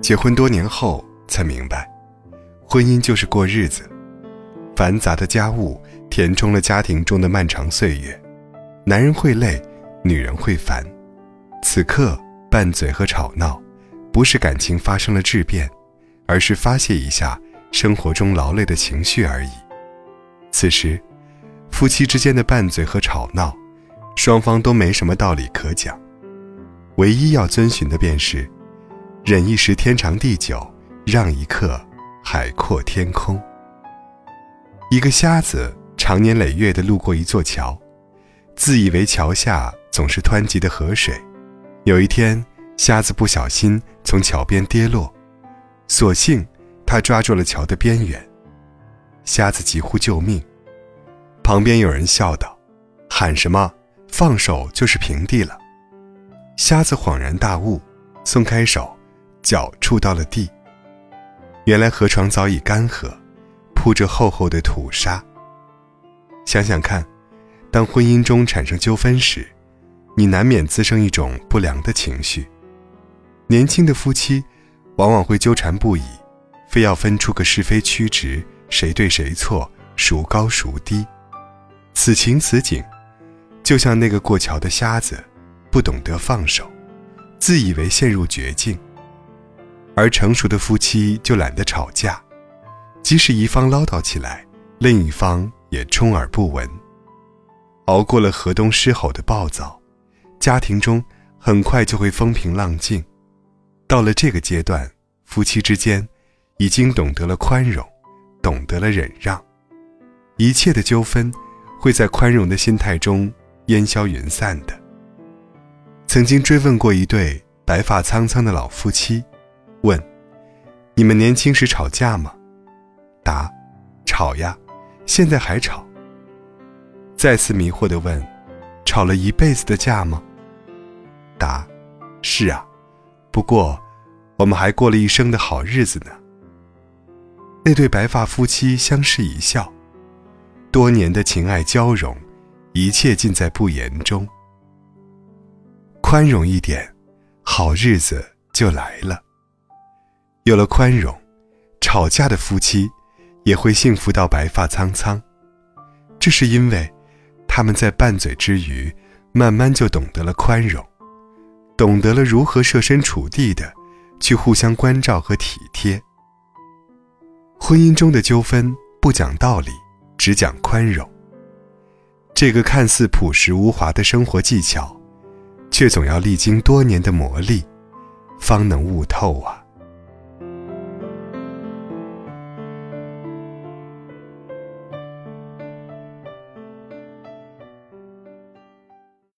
结婚多年后才明白，婚姻就是过日子，繁杂的家务填充了家庭中的漫长岁月，男人会累，女人会烦，此刻拌嘴和吵闹，不是感情发生了质变，而是发泄一下生活中劳累的情绪而已。此时，夫妻之间的拌嘴和吵闹，双方都没什么道理可讲，唯一要遵循的便是。忍一时天长地久，让一刻海阔天空。一个瞎子长年累月地路过一座桥，自以为桥下总是湍急的河水。有一天，瞎子不小心从桥边跌落，所幸他抓住了桥的边缘。瞎子急呼救命，旁边有人笑道：“喊什么？放手就是平地了。”瞎子恍然大悟，松开手。脚触到了地。原来河床早已干涸，铺着厚厚的土沙。想想看，当婚姻中产生纠纷时，你难免滋生一种不良的情绪。年轻的夫妻往往会纠缠不已，非要分出个是非曲直，谁对谁错，孰高孰低。此情此景，就像那个过桥的瞎子，不懂得放手，自以为陷入绝境。而成熟的夫妻就懒得吵架，即使一方唠叨起来，另一方也充耳不闻。熬过了河东狮吼的暴躁，家庭中很快就会风平浪静。到了这个阶段，夫妻之间已经懂得了宽容，懂得了忍让，一切的纠纷会在宽容的心态中烟消云散的。曾经追问过一对白发苍苍的老夫妻。问：你们年轻时吵架吗？答：吵呀，现在还吵。再次迷惑的问：吵了一辈子的架吗？答：是啊，不过我们还过了一生的好日子呢。那对白发夫妻相视一笑，多年的情爱交融，一切尽在不言中。宽容一点，好日子就来了。有了宽容，吵架的夫妻也会幸福到白发苍苍。这是因为他们在拌嘴之余，慢慢就懂得了宽容，懂得了如何设身处地的去互相关照和体贴。婚姻中的纠纷不讲道理，只讲宽容。这个看似朴实无华的生活技巧，却总要历经多年的磨砺，方能悟透啊。